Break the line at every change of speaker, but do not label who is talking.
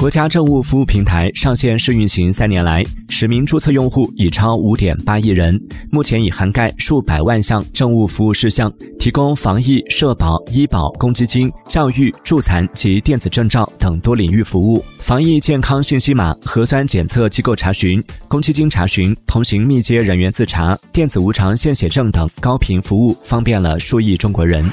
国家政务服务平台上线试运行三年来实名注册用户已超五点八亿人目前已涵盖数百万项政务服务事项提供防疫社保医保公积金教育助残及电子证照等多领域服务。防疫健康信息码核酸检测机构查询公积金查询同行密接人员自查电子无偿献血证等高频服务方便了。数亿中国人。